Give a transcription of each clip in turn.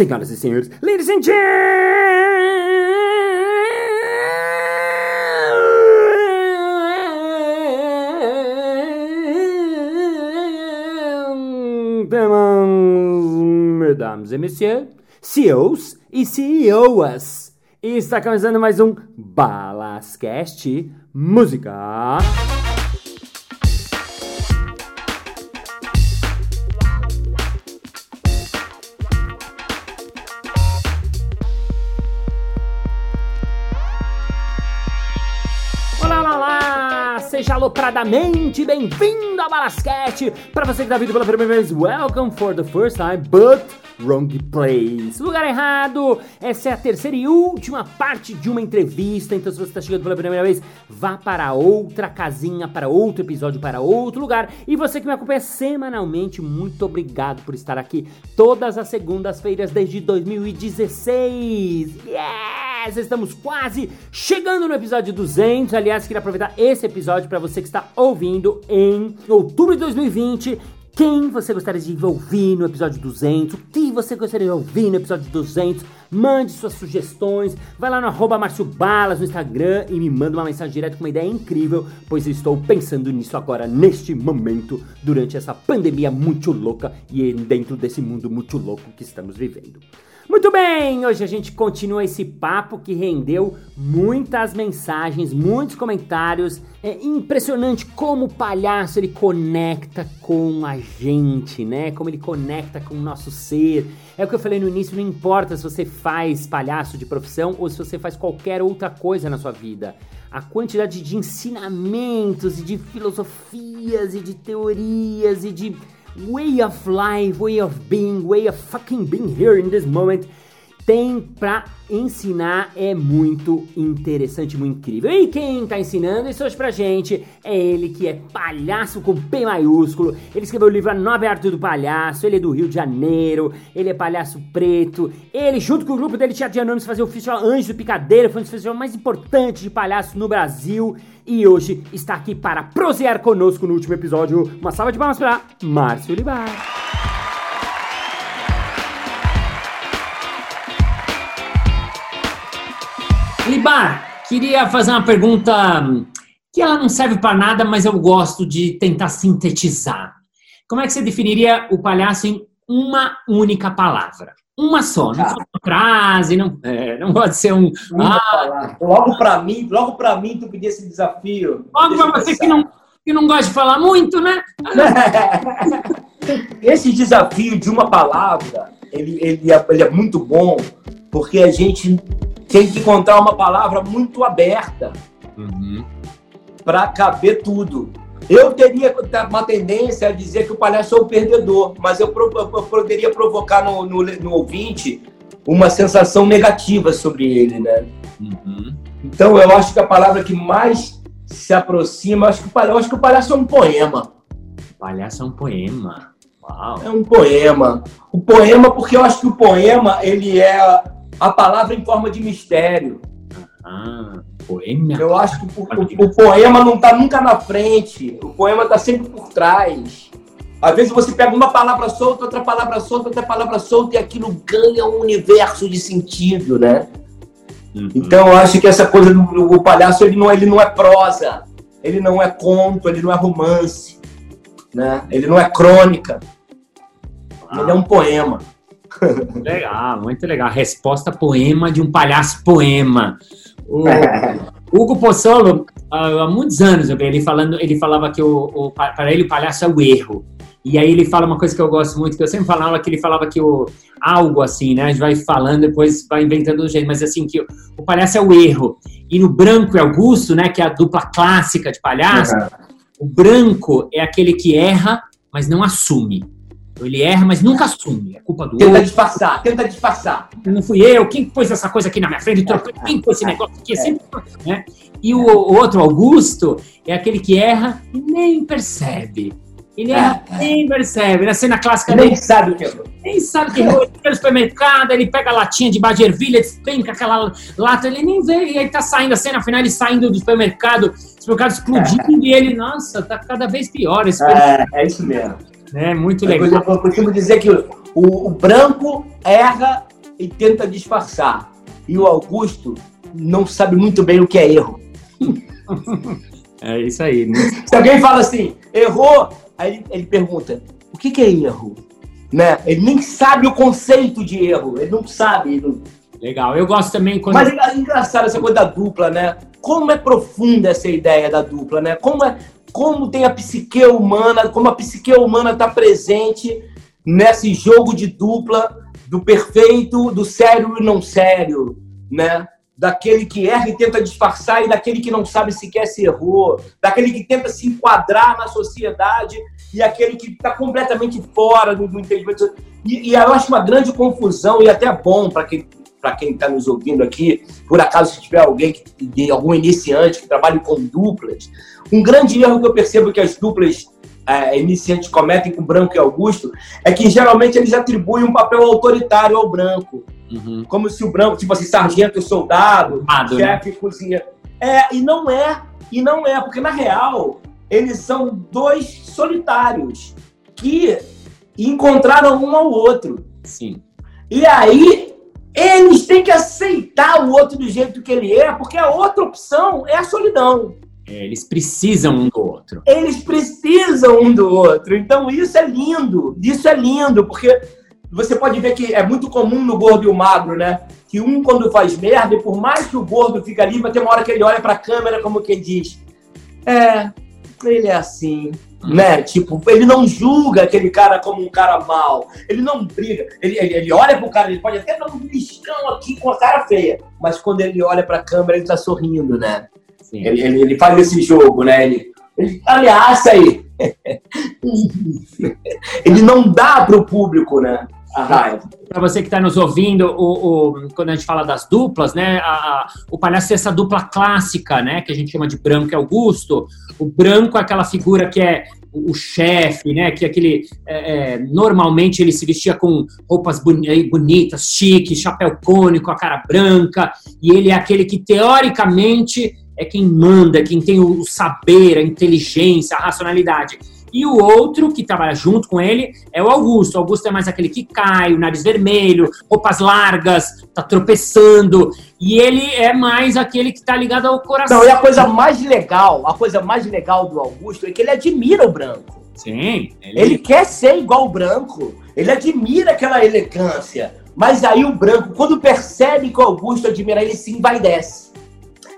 senhoras e senhores, ladies and gentlemen, mesdames et messieurs, CEOs e CEOs. Está começando mais um Balascast Música. Seja alopradamente bem-vindo ao Balasquete! Para você que está vindo pela primeira vez, welcome for the first time, but wrong place. Lugar errado! Essa é a terceira e última parte de uma entrevista, então se você está chegando pela primeira vez, vá para outra casinha, para outro episódio, para outro lugar. E você que me acompanha semanalmente, muito obrigado por estar aqui todas as segundas-feiras desde 2016. Yes! Estamos quase chegando no episódio 200. Aliás, queria aproveitar esse episódio para você que está ouvindo em outubro de 2020. Quem você gostaria de ouvir no episódio 200? O que você gostaria de ouvir no episódio 200? Mande suas sugestões. Vai lá no arroba Márcio Balas no Instagram e me manda uma mensagem direto com uma ideia incrível, pois eu estou pensando nisso agora, neste momento, durante essa pandemia muito louca e dentro desse mundo muito louco que estamos vivendo. Muito bem, hoje a gente continua esse papo que rendeu muitas mensagens, muitos comentários. É impressionante como o palhaço ele conecta com a gente, né? Como ele conecta com o nosso ser. É o que eu falei no início, não importa se você faz palhaço de profissão ou se você faz qualquer outra coisa na sua vida. A quantidade de ensinamentos e de filosofias e de teorias e de way of life, way of being, way of fucking being here in this moment tem pra ensinar é muito interessante, muito incrível. E quem tá ensinando isso hoje pra gente é ele que é palhaço com P maiúsculo. Ele escreveu o livro A Nova Arte do Palhaço, ele é do Rio de Janeiro, ele é palhaço preto. Ele, junto com o grupo dele, Teatro de Anônimos, fazia o Festival Anjo do Picadeiro, foi um dos festivais mais importantes de palhaço no Brasil. E hoje está aqui para prosear conosco no último episódio. Uma salva de palmas para Márcio Libar. Libar, queria fazer uma pergunta que ela não serve para nada, mas eu gosto de tentar sintetizar. Como é que você definiria o palhaço em uma única palavra? Uma só, não pode uma frase, não, é, não pode ser um. Ah, logo para mim, logo para mim, tu pedia esse desafio. Logo para você que não, que não gosta de falar muito, né? esse desafio de uma palavra, ele, ele, é, ele é muito bom, porque a gente tem que encontrar uma palavra muito aberta uhum. para caber tudo. Eu teria uma tendência a dizer que o palhaço é o perdedor, mas eu, poderia provocar no, no, no, ouvinte uma sensação negativa sobre ele, né? Uhum. Então eu acho que a palavra que mais se aproxima, acho que, eu acho que o palhaço é um poema. O palhaço é um poema. Uau. É um poema. O poema, porque eu acho que o poema ele é a palavra em forma de mistério. Ah, poema. Eu acho que o, o, o poema não está nunca na frente, o poema está sempre por trás. Às vezes você pega uma palavra solta, outra palavra solta, outra palavra solta, e aquilo ganha um universo de sentido, né? Uhum. Então eu acho que essa coisa do, palhaço ele não, ele não é prosa, ele não é conto, ele não é romance, né? Ele não é crônica. Ah. Ele é um poema. Legal, muito legal. Resposta poema de um palhaço poema. O Hugo Pozzolo, há muitos anos eu vi ele falando, ele falava que o, o para ele o palhaço é o erro. E aí ele fala uma coisa que eu gosto muito, que eu sempre falava, que ele falava que o algo assim, né? A gente vai falando, depois vai inventando um jeito, mas assim, que o, o palhaço é o erro. E no branco e Augusto, né? Que é a dupla clássica de palhaço, uhum. o branco é aquele que erra, mas não assume. Ele erra, mas nunca assume. É culpa do tenta outro. disfarçar, tenta disfarçar. Não fui eu, quem pôs essa coisa aqui na minha frente? Quem pôs esse negócio aqui? Assim, né? E o, outro, Augusto, é aquele que erra e nem percebe. Ele erra é. nem percebe. Na cena clássica nem sabe o que errou. Nem sabe o que errou. Ele vai no supermercado, ele pega a latinha de bagervilha, despenca aquela lata, ele nem vê. E aí tá saindo a cena final, ele saindo do supermercado, o supermercado explodindo, é. e ele, nossa, tá cada vez pior esse É, é isso mesmo. É muito legal. Eu costumo dizer que o, o branco erra e tenta disfarçar. E o Augusto não sabe muito bem o que é erro. É isso aí. Né? Se alguém fala assim, errou, aí ele, ele pergunta, o que, que, é erro? Né? Ele nem sabe o conceito de erro, ele não sabe. Ele não... Legal, eu gosto também quando. Mas é engraçado essa coisa da dupla, né? Como é profunda essa ideia da dupla, né? Como, é, como tem a psique humana, como a psique humana está presente nesse jogo de dupla do perfeito, do sério e não sério, né? daquele que erra e tenta disfarçar e daquele que não sabe sequer se errou, daquele que tenta se enquadrar na sociedade e aquele que está completamente fora do, do entendimento. E, e, eu acho uma grande confusão e até bom para quem para quem está nos ouvindo aqui, por acaso se tiver alguém que, algum iniciante que trabalhe com duplas, um grande erro que eu percebo que as duplas é, iniciantes cometem com branco e Augusto é que geralmente eles atribuem um papel autoritário ao branco. Uhum. Como se o branco, tipo assim, sargento, soldado, Amado, né? chefe, né? cozinha. É, e não é, e não é, porque na real eles são dois solitários que encontraram um ao outro. Sim. E aí eles têm que aceitar o outro do jeito que ele é, porque a outra opção é a solidão. É, eles precisam um do outro. Eles precisam um do outro. Então isso é lindo. Isso é lindo, porque você pode ver que é muito comum no gordo e o magro, né? Que um, quando faz merda, e por mais que o gordo fica ali, vai ter uma hora que ele olha pra câmera como quem diz: É, ele é assim. Né? Tipo, ele não julga aquele cara como um cara mal. Ele não briga. Ele, ele, ele olha pro cara, ele pode até dar um listão aqui com a cara feia. Mas quando ele olha pra câmera, ele tá sorrindo, né? Ele, ele, ele, faz esse jogo, né? Ele, ele ameaça aí. ele não dá pro público, né? Para você que está nos ouvindo, o, o, quando a gente fala das duplas, né, a, a, o palhaço é essa dupla clássica, né, que a gente chama de branco e Augusto. O branco é aquela figura que é o, chefe, né, que é aquele é, é, normalmente ele se vestia com roupas bonitas, chique, chapéu cônico, a cara branca, e ele é aquele que teoricamente é quem manda, quem tem o saber, a inteligência, a racionalidade. E o outro que trabalha junto com ele é o Augusto. O Augusto é mais aquele que cai, o nariz vermelho, roupas largas, tá tropeçando. E ele é mais aquele que tá ligado ao coração. Não, e a coisa mais legal, a coisa mais legal do Augusto é que ele admira o branco. Sim. Ele, ele quer ser igual o branco. Ele admira aquela elegância. Mas aí o branco, quando percebe que o Augusto admira ele, se envaidece.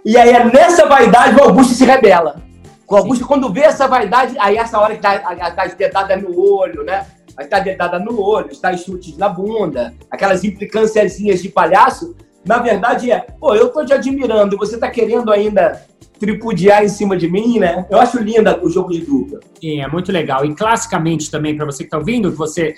E aí é nessa vaidade que o Augusto se rebela. O Augusto, quando vê essa vaidade, aí essa hora que tá, tá dedada no olho, né? Vai estar dedada no olho, está chutes na bunda, aquelas implicânciazinhas de palhaço, na verdade é, pô, eu tô te admirando, você tá querendo ainda tripudiar em cima de mim, né? Eu acho linda o jogo de dupla. Sim, é muito legal. E classicamente também, para você que tá ouvindo, você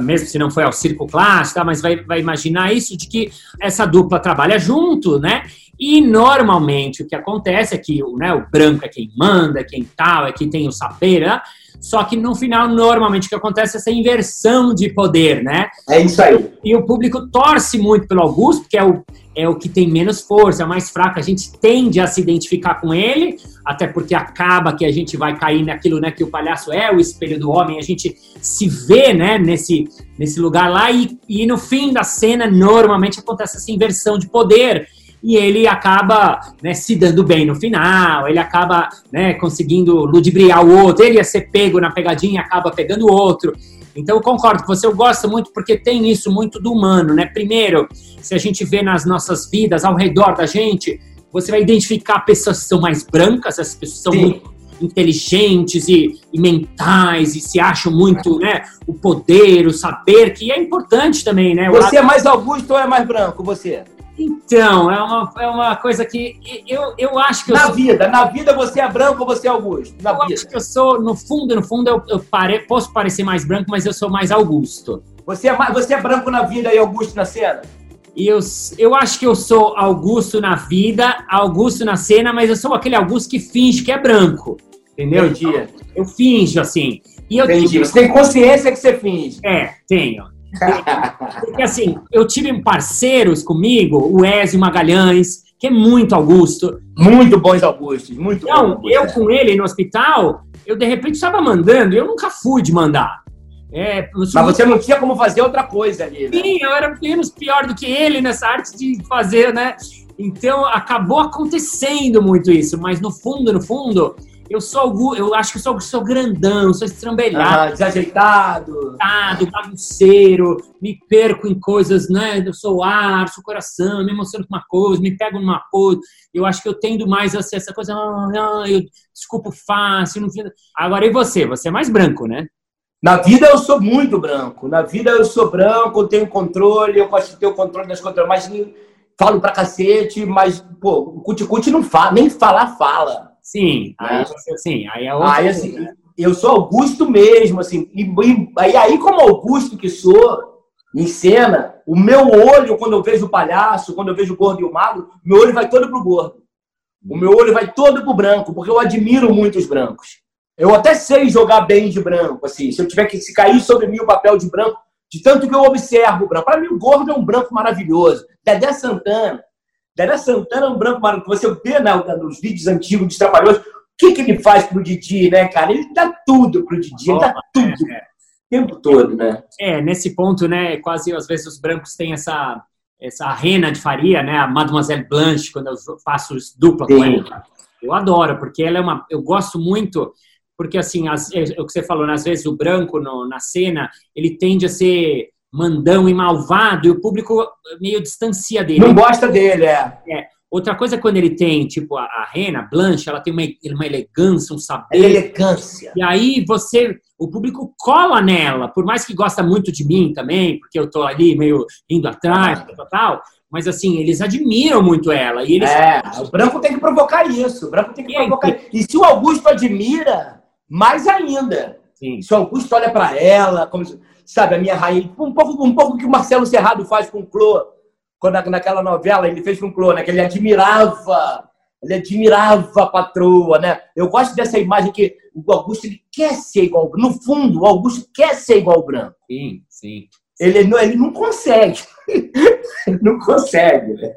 mesmo se não foi ao circo clássico, tá? mas vai, vai imaginar isso de que essa dupla trabalha junto, né? E normalmente o que acontece é que né, o branco é quem manda, é quem tal, é quem tem o saber, né? Só que no final, normalmente, o que acontece é essa inversão de poder, né? É isso aí. E o público torce muito pelo Augusto, que é o, é o que tem menos força, é o mais fraco. A gente tende a se identificar com ele, até porque acaba que a gente vai cair naquilo né, que o palhaço é o espelho do homem, a gente se vê né, nesse, nesse lugar lá, e, e no fim da cena, normalmente acontece essa inversão de poder e ele acaba né, se dando bem no final, ele acaba né, conseguindo ludibriar o outro, ele ia ser pego na pegadinha acaba pegando o outro. Então eu concordo com você, eu gosto muito porque tem isso muito do humano, né? Primeiro, se a gente vê nas nossas vidas, ao redor da gente, você vai identificar pessoas que são mais brancas, as pessoas são Sim. muito inteligentes e, e, mentais e se acham muito, né, o poder, o saber, que é importante também, né? Você lado... é mais Augusto ou é mais branco, você? Então, é uma, é uma coisa que eu, eu acho que Na sou... vida, na vida você é branco ou você é Augusto? Na eu vida. acho que eu sou, no fundo, no fundo, eu, eu pare... posso parecer mais branco, mas eu sou mais Augusto. Você é, você é branco na vida e Augusto na cena? Eu, eu acho que eu sou Augusto na vida, Augusto na cena, mas eu sou aquele Augusto que finge que é branco. Entendeu? Eu, eu finjo, assim. E eu Entendi. Tenho... Você tem consciência que você finge. É, tenho. Porque assim, eu tive parceiros comigo, o Ezio Magalhães, que é muito Augusto. Muito bons Augustos, muito Então, eu é. com ele no hospital, eu de repente estava mandando, eu nunca fui de mandar. É, Mas você não tinha como fazer outra coisa ali, né? Sim, eu era menos pior do que ele nessa arte de fazer, né? Então acabou acontecendo muito isso, mas no fundo, no fundo, eu sou eu acho que eu sou, sou grandão, sou estrambelhado. Ah, desajeitado. bagunceiro, me perco em coisas, né? Eu sou ar, sou coração, me emociono com uma coisa, me pego numa coisa. Eu acho que eu tendo mais assim, essa coisa, ah, eu desculpo fácil. Não... Agora, e você? Você é mais branco, né? Na vida eu sou muito branco. Na vida eu sou branco, eu tenho controle, eu gosto de ter o controle das coisas, mas falo pra cacete, mas, pô, o cuticute não fala, nem falar fala. Sim, aí, né? sim, aí é outro. Aí, assim, né? eu sou Augusto mesmo, assim, e, e aí, como Augusto que sou, em cena, o meu olho, quando eu vejo o palhaço, quando eu vejo o gordo e o magro, meu olho vai todo pro gordo. O meu olho vai todo pro branco, porque eu admiro muito os brancos. Eu até sei jogar bem de branco, assim. Se eu tiver que se cair sobre mim o papel de branco, de tanto que eu observo o branco. Para mim, o gordo é um branco maravilhoso. Dedé Santana. Dedé Santana é um branco maravilhoso. Você vê né, nos vídeos antigos dos Trapalhões, o que, que ele faz pro Didi, né, cara? Ele dá tudo pro Didi, ele dá tudo. É, é. O tempo todo, né? É, nesse ponto, né, quase às vezes os brancos têm essa, essa rena de faria, né, a Mademoiselle Blanche, quando eu faço dupla Sim. com ela. Eu adoro, porque ela é uma. Eu gosto muito porque assim, as, é, o que você falou, né, às vezes o branco no, na cena, ele tende a ser mandão e malvado, e o público meio distancia dele. Não gosta dele, é. é. Outra coisa é quando ele tem, tipo, a, a Rena, Blanche, ela tem uma, uma elegância, um saber. É elegância. E aí você, o público cola nela, por mais que gosta muito de mim também, porque eu tô ali meio indo atrás, ah. tal, tal, mas assim, eles admiram muito ela. E eles... É, o branco tem que provocar isso, o branco tem que e provocar aí, E se o Augusto admira, mais ainda. Sim. Se o Augusto olha para ela, como sabe, a minha rainha, um pouco, um pouco que o Marcelo Serrado faz com o Clô, quando naquela novela ele fez com o Clô, né, que ele admirava, ele admirava a patroa, né? Eu gosto dessa imagem que o Augusto ele quer ser igual, no fundo, o Augusto quer ser igual ao branco. Sim, sim. Ele não, ele não consegue. não consegue, né?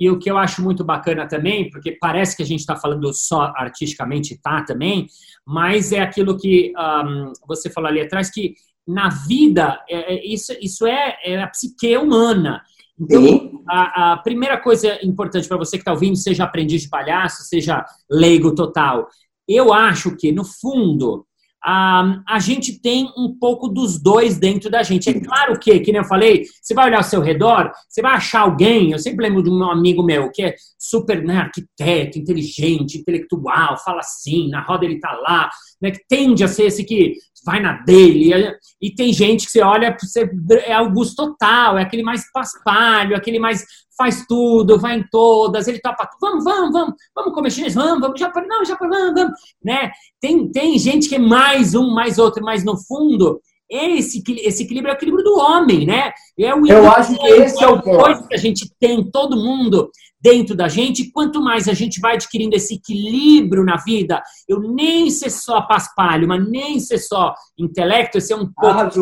E o que eu acho muito bacana também, porque parece que a gente está falando só artisticamente, tá também, mas é aquilo que um, você falou ali atrás, que na vida, é, é, isso, isso é, é, a psique humana. Então, a, a primeira coisa importante para você que está ouvindo, seja aprendiz de palhaço, seja leigo total, eu acho que, no fundo, a, a gente tem um pouco dos dois dentro da gente. É claro que, que nem eu falei, você vai olhar ao seu redor, você vai achar alguém. Eu sempre lembro de um amigo meu que é super né, arquiteto, inteligente, intelectual, fala assim, na roda ele tá lá, né, que tende a ser esse que vai na dele. E tem gente que você olha, você, é Augusto total, é aquele mais paspalho, aquele mais faz tudo, vai em todas, ele topa, vamos, vamos, vamos, vamos comer chinês, vamos, vamos, já, não, já, vamos, vamos, né? Tem, tem gente que é mais um, mais outro, mas no fundo, esse, esse equilíbrio é o equilíbrio do homem, né? É o Eu acho que esse é o ponto. que a gente tem, todo mundo dentro da gente, quanto mais a gente vai adquirindo esse equilíbrio na vida, eu nem ser só paspalho, mas nem ser só intelecto, ser um pouco ah, de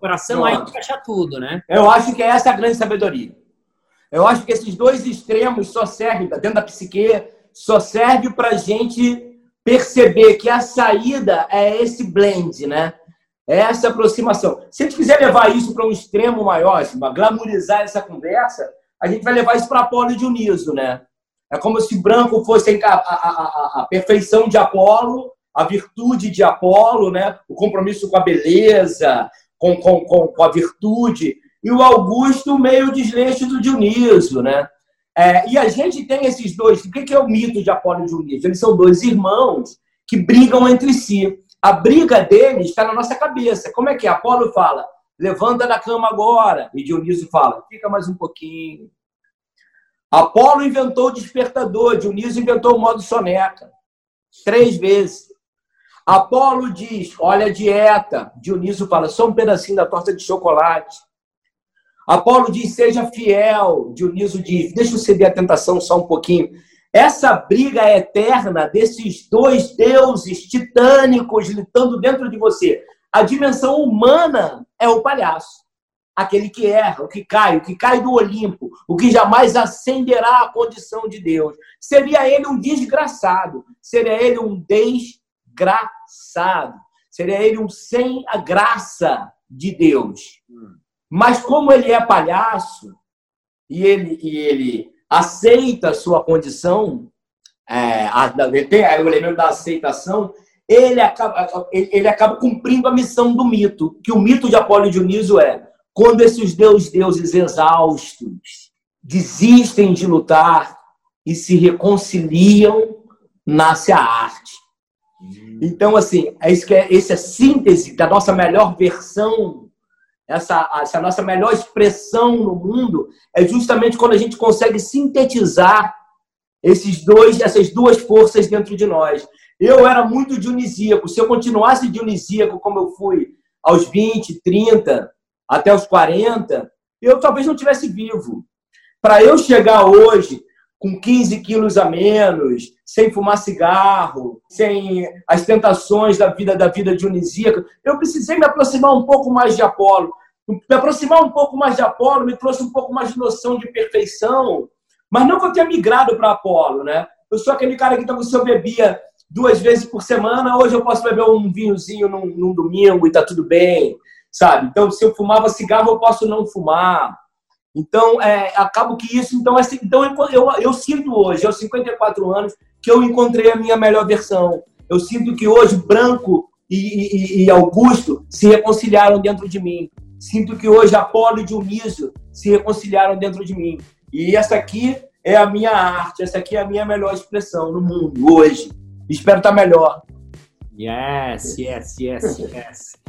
coração, aí encaixa tudo, né? Eu acho que essa é a grande sabedoria. Eu acho que esses dois extremos só servem, dentro da psique, só serve para a gente perceber que a saída é esse blend, né? É essa aproximação. Se a gente quiser levar isso para um extremo maior, assim, glamorizar essa conversa, a gente vai levar isso para Apolo e Dioniso, né? É como se branco fosse a, a, a, a, perfeição de Apolo, a virtude de Apolo, né? O compromisso com a beleza, com, com, com, com a virtude e o Augusto meio desleixo do Dionísio, né? É, e a gente tem esses dois. O que é o mito de Apolo e Dionísio? Eles são dois irmãos que brigam entre si. A briga deles está na nossa cabeça. Como é que é? Apolo fala, levanta da cama agora. E Dionísio fala, fica mais um pouquinho. Apolo inventou o despertador, Dionísio inventou o modo soneca. Três vezes. Apolo diz, olha a dieta. Dionísio fala, só um pedacinho da torta de chocolate. Apolo diz: seja fiel. Dioniso diz: deixa eu ceder a tentação só um pouquinho. Essa briga é eterna desses dois deuses titânicos lutando dentro de você. A dimensão humana é o palhaço. Aquele que erra, o que cai, o que cai do Olimpo, o que jamais ascenderá à condição de Deus. Seria ele um desgraçado, seria ele um desgraçado. seria ele um sem a graça de Deus. Mas como ele é palhaço e ele, e ele aceita a sua condição, é, a, tem o elemento da aceitação, ele acaba, ele, ele acaba cumprindo a missão do mito, que o mito de Apolo e Dionísio é quando esses deus, deuses exaustos desistem de lutar e se reconciliam, nasce a arte. Então, assim, é isso que é, essa é a síntese da nossa melhor versão, essa, essa nossa melhor expressão no mundo, é justamente quando a gente consegue sintetizar esses dois, essas duas forças dentro de nós. Eu era muito dionisíaco. Se eu continuasse dionisíaco como eu fui aos 20, 30, até os 40, eu talvez não tivesse vivo. Para eu chegar hoje com 15 quilos a menos, sem fumar cigarro, sem as tentações da vida da vida dionisíaca, eu precisei me aproximar um pouco mais de Apolo. Me aproximar um pouco mais de Apolo me trouxe um pouco mais de noção de perfeição, mas não que eu tenha migrado para Apolo, né? Eu sou aquele cara que então, se eu bebia duas vezes por semana, hoje eu posso beber um vinhozinho num, num domingo e tá tudo bem, sabe? Então, se eu fumava cigarro, eu posso não fumar. Então, é, acabo que isso. Então, assim, então eu, eu, sinto hoje, aos 54 anos, que eu encontrei a minha melhor versão. Eu sinto que hoje Branco e, e, e Augusto se reconciliaram dentro de mim. Sinto que hoje Apolo e Dionísio se reconciliaram dentro de mim. E essa aqui é a minha arte, essa aqui é a minha melhor expressão no mundo hoje. Espero estar melhor. Yes, yes, yes, yes.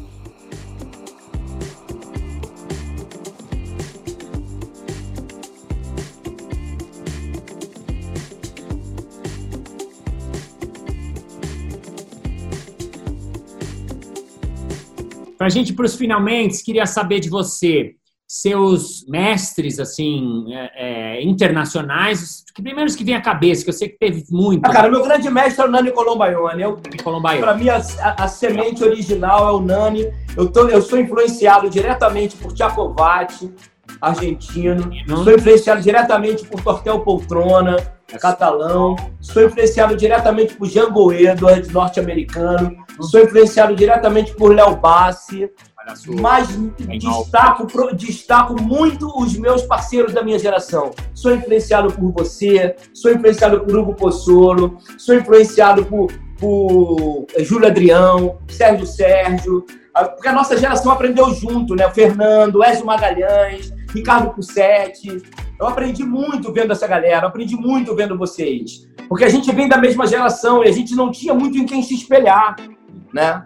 Para a gente, para os finalmente, queria saber de você seus mestres, assim, é, é, internacionais, que primeiros que vem à cabeça, que eu sei que teve muito. Ah, cara, meu grande mestre é o Nani Colombaione. Para mim, a, a, a, semente original é o Nani. Eu, tô, eu sou influenciado diretamente por Tchacovati, argentino. Sou influenciado diretamente por Tortel Poltrona, catalão. Sou influenciado diretamente por Django Edwards, norte-americano. Sou influenciado diretamente por Léo Bassi, mas destaco, destaco muito os meus parceiros da minha geração. Sou influenciado por você, sou influenciado por Hugo Pozzolo, sou influenciado por, por eh, Júlio Adrião, Sérgio Sérgio, porque a nossa geração aprendeu junto, né? Fernando, Ezio Magalhães, Ricardo Pussetti. Eu aprendi muito vendo essa galera, aprendi muito vendo vocês. Porque a gente vem da mesma geração e a gente não tinha muito em quem se espelhar, né?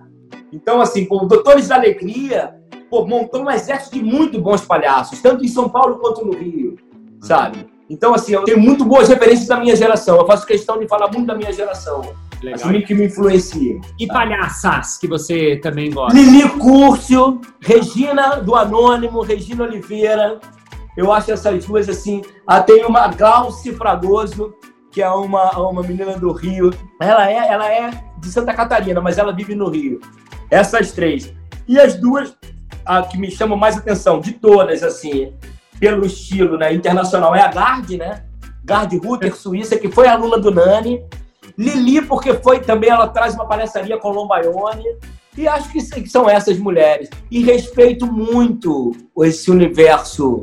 Então, assim, como Doutores da Alegria, pô, montou um exército de muito bons palhaços, tanto em São Paulo quanto no Rio, sabe? Então, assim, eu tenho muito boas referências da minha geração. Eu faço questão de falar muito da minha geração. Legal. Assumir que me influencia. E sabe? palhaças que você também gosta? Lili Curcio, Regina do Anônimo, Regina Oliveira. Eu acho essas duas, assim. Ah, tem uma Glauce Fragoso, que é uma, uma menina do Rio. Ela é, ela é de Santa Catarina, mas ela vive no Rio. Essas três. E as duas a que me chamam mais atenção, de todas, assim, pelo estilo né, internacional, é a Gard, né? Gard Ruther, Suíça, que foi aluna do Nani. Lili, porque foi também, ela traz uma palhaçaria com Lombaione. E acho que são essas mulheres. E respeito muito esse universo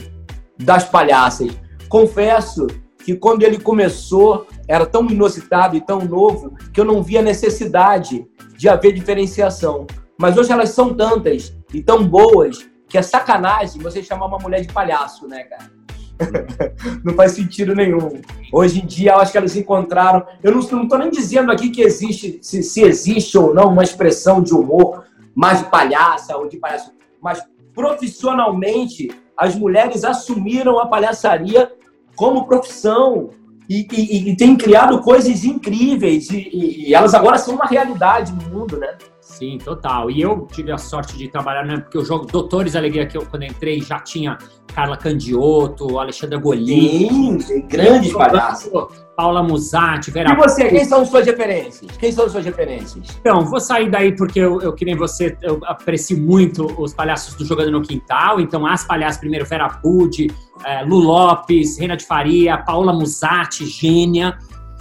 das palhaças. Confesso que quando ele começou, era tão inusitado e tão novo que eu não via necessidade de haver diferenciação. Mas hoje elas são tantas e tão boas que é sacanagem você chamar uma mulher de palhaço, né, cara? não faz sentido nenhum. Hoje em dia, eu acho que elas encontraram. Eu não estou nem dizendo aqui que existe, se, se, existe ou não uma expressão de humor mais palhaça ou de palhaço, mas profissionalmente as mulheres assumiram a palhaçaria como profissão e, e, e têm criado coisas incríveis e, e, elas agora são uma realidade no mundo, né? Sim, total. E eu tive a sorte de trabalhar, né? Porque o jogo Doutores Alegria, que eu quando entrei, já tinha Carla Candioto, Alexandra Golim. Sim, grandes palhaços. Paula Musatti, Vera E você, quem são suas referências? Quem são suas referências? Então, vou sair daí porque eu, eu que nem você, eu aprecio muito os palhaços do Jogando no Quintal. Então, as palhaças, primeiro, Vera Pude, é, Lu Lopes, Reina de Faria, Paula Musatti, Gênia.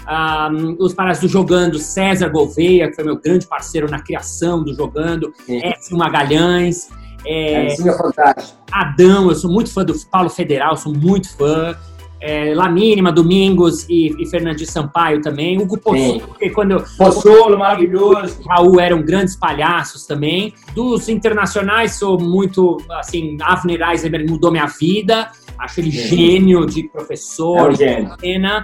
Um, os palhaços do Jogando, César Gouveia, que foi meu grande parceiro na criação do Jogando, Edson Magalhães. É, é, fantástico. Adão, eu sou muito fã do Paulo Federal, sou muito fã é, La Mínima, Domingos e, e Fernandinho Sampaio também. Hugo Pozzolo, porque quando Pozzolo, maravilhoso. Raul eram grandes palhaços também. Dos internacionais, sou muito, assim, Avner Eisenberg mudou minha vida. Acho ele Sim. gênio de professor, é um gênio.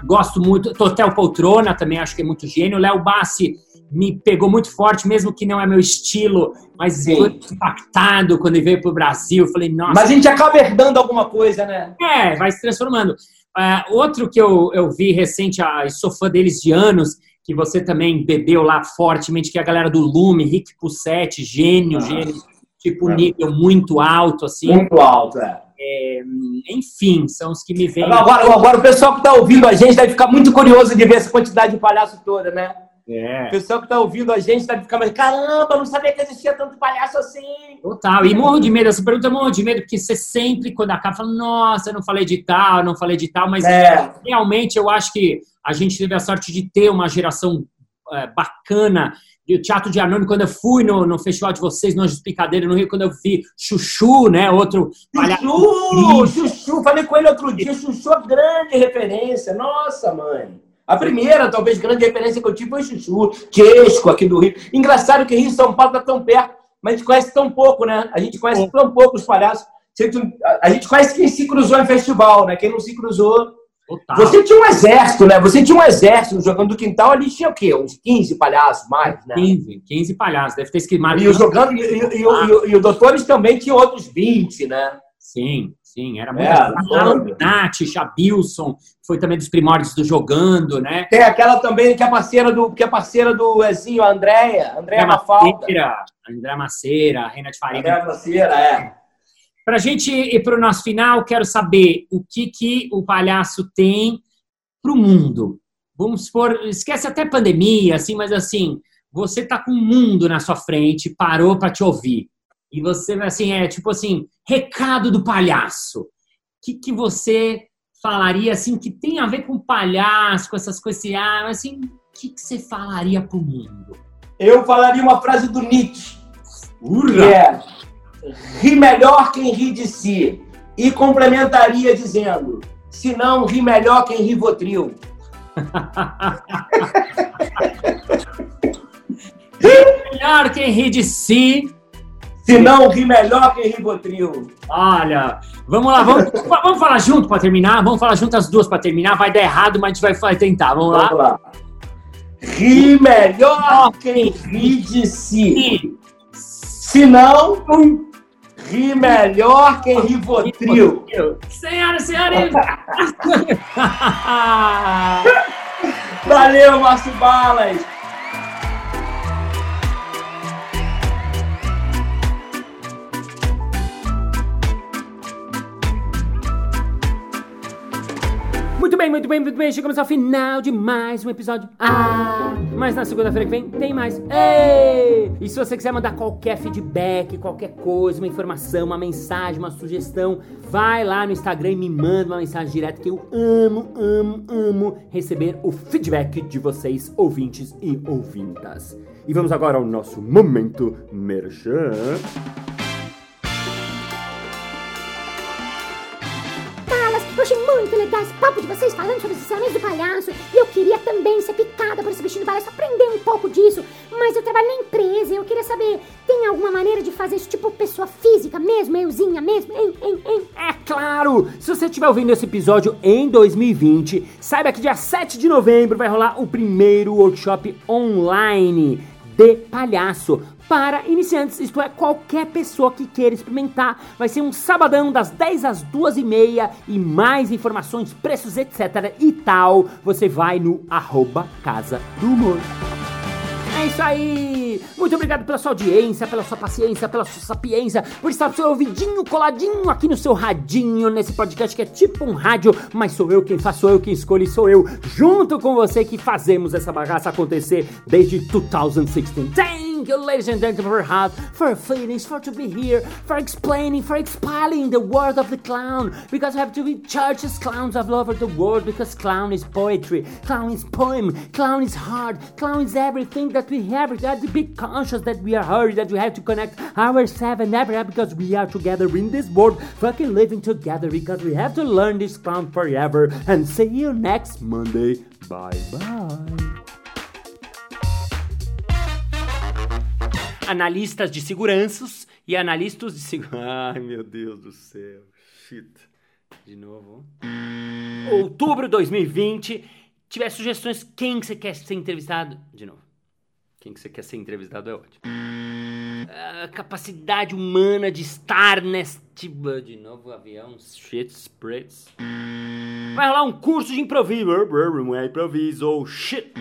Gosto muito. Totel Poltrona também acho que é muito gênio. Léo Bassi me pegou muito forte, mesmo que não é meu estilo, mas foi impactado quando ele veio para o Brasil. Falei, nossa. Mas a gente acaba herdando alguma coisa, né? É, vai se transformando. Uh, outro que eu, eu vi recente, uh, sou fã deles de anos, que você também bebeu lá fortemente, que é a galera do Lume, Rick Pussetti, gênio, ah, gênio, tipo é. nível muito alto, assim. Muito alto, é. É. enfim, são os que me vêm. Agora, agora o pessoal que está ouvindo a gente deve ficar muito curioso de ver essa quantidade de palhaço toda, né? É. O pessoal que está ouvindo a gente deve ficar mais, caramba, não sabia que existia tanto palhaço assim. Total. E morro de medo, essa pergunta é morro de medo, porque você sempre, quando acaba, fala, nossa, eu não falei de tal, não falei de tal, mas é. realmente eu acho que a gente teve a sorte de ter uma geração é, bacana. E o Teatro de Anônimo, quando eu fui no, no festival de vocês, no Anjos Picadeiro, no Rio, quando eu vi Chuchu, né? Outro Chuchu! Chuchu! Falei com ele outro dia, Chuchu é grande referência. Nossa, mãe! A primeira, talvez, grande referência que eu tive foi Chuchu, Quesco, aqui do Rio. Engraçado que Rio e São Paulo está tão perto, mas a gente conhece tão pouco, né? A gente conhece tão pouco os palhaços. A gente conhece quem se cruzou em festival, né? Quem não se cruzou. Total. Você tinha um exército, né? Você tinha um exército jogando do quintal ali, tinha o quê? Uns 15 palhaços mais, né? 15, 15 palhaços, deve ter esquemado. E, o jogando, e, e, e, o, e o Doutores também tinha outros 20, né? Sim, sim, era muito. É, Nath, Chabilson, foi também dos primórdios do Jogando, né? Tem aquela também que é parceira do, que é parceira do Ezinho, a Andréia, Andréia Mafalda. Andréia Maceira, Reina de Faria. Andréia Maceira, é. Para a gente ir para o nosso final, quero saber o que, que o palhaço tem para o mundo. Vamos supor, esquece até pandemia, assim, mas assim, você está com o mundo na sua frente, parou para te ouvir. E você, assim, é tipo assim, recado do palhaço. O que, que você falaria, assim, que tem a ver com palhaço, com essas coisas, assim, ah, assim, o que, que você falaria pro mundo? Eu falaria uma frase do Nietzsche. Urra. É, ri melhor quem ri de si. E complementaria dizendo, se não, ri melhor quem ri Votril. melhor quem ri de si se não, ri melhor que Rivotril. Olha, vamos lá, vamos, vamos falar junto para terminar? Vamos falar junto as duas para terminar. Vai dar errado, mas a gente vai tentar. Vamos lá? Vamos lá. Ri melhor quem ri de si. Se não, ri melhor quem Rivotril. Senhora, senhora. Valeu, Márcio Balas. Bem, muito bem, muito bem. Chegamos ao final de mais um episódio. Ah! Mas na segunda-feira que vem tem mais. Ei! E se você quiser mandar qualquer feedback, qualquer coisa, uma informação, uma mensagem, uma sugestão, vai lá no Instagram e me manda uma mensagem direta que eu amo, amo, amo receber o feedback de vocês, ouvintes e ouvintas. E vamos agora ao nosso momento merchan. Papo de vocês falando sobre os ensinamentos do palhaço. E eu queria também ser picada por esse bichinho do palhaço, aprender um pouco disso. Mas eu trabalho na empresa e eu queria saber, tem alguma maneira de fazer isso tipo pessoa física mesmo, euzinha mesmo? Hein, hein, hein? É claro! Se você estiver ouvindo esse episódio em 2020, saiba que dia 7 de novembro vai rolar o primeiro workshop online de palhaço para iniciantes, isto é, qualquer pessoa que queira experimentar. Vai ser um sabadão das 10 às 2 e meia e mais informações, preços, etc e tal, você vai no arroba Casa do Humor. É isso aí! Muito obrigado pela sua audiência, pela sua paciência, pela sua sapiência, por estar com seu ouvidinho coladinho aqui no seu radinho, nesse podcast que é tipo um rádio, mas sou eu quem faço, sou eu quem escolhe, sou eu, junto com você que fazemos essa bagaça acontecer desde 2016. Thank you, ladies and gentlemen, for heart, for feelings, for to be here, for explaining, for expiling the word of the clown. Because I have to be churches, clowns all over the world. Because clown is poetry, clown is poem, clown is heart, clown is everything that we have. We to be conscious that we are hurried, that we have to connect ourselves and everything because we are together in this world, fucking living together. Because we have to learn this clown forever. And see you next Monday. Bye bye. Analistas de seguranças e analistas de segurança. Ai, meu Deus do céu. Shit. De novo. Outubro de 2020. Tiver sugestões, quem que você quer ser entrevistado? De novo. Quem que você quer ser entrevistado é ótimo. A capacidade humana de estar neste... De novo, avião, shit, spritz. Vai rolar um curso de improviso. Improviso, shit.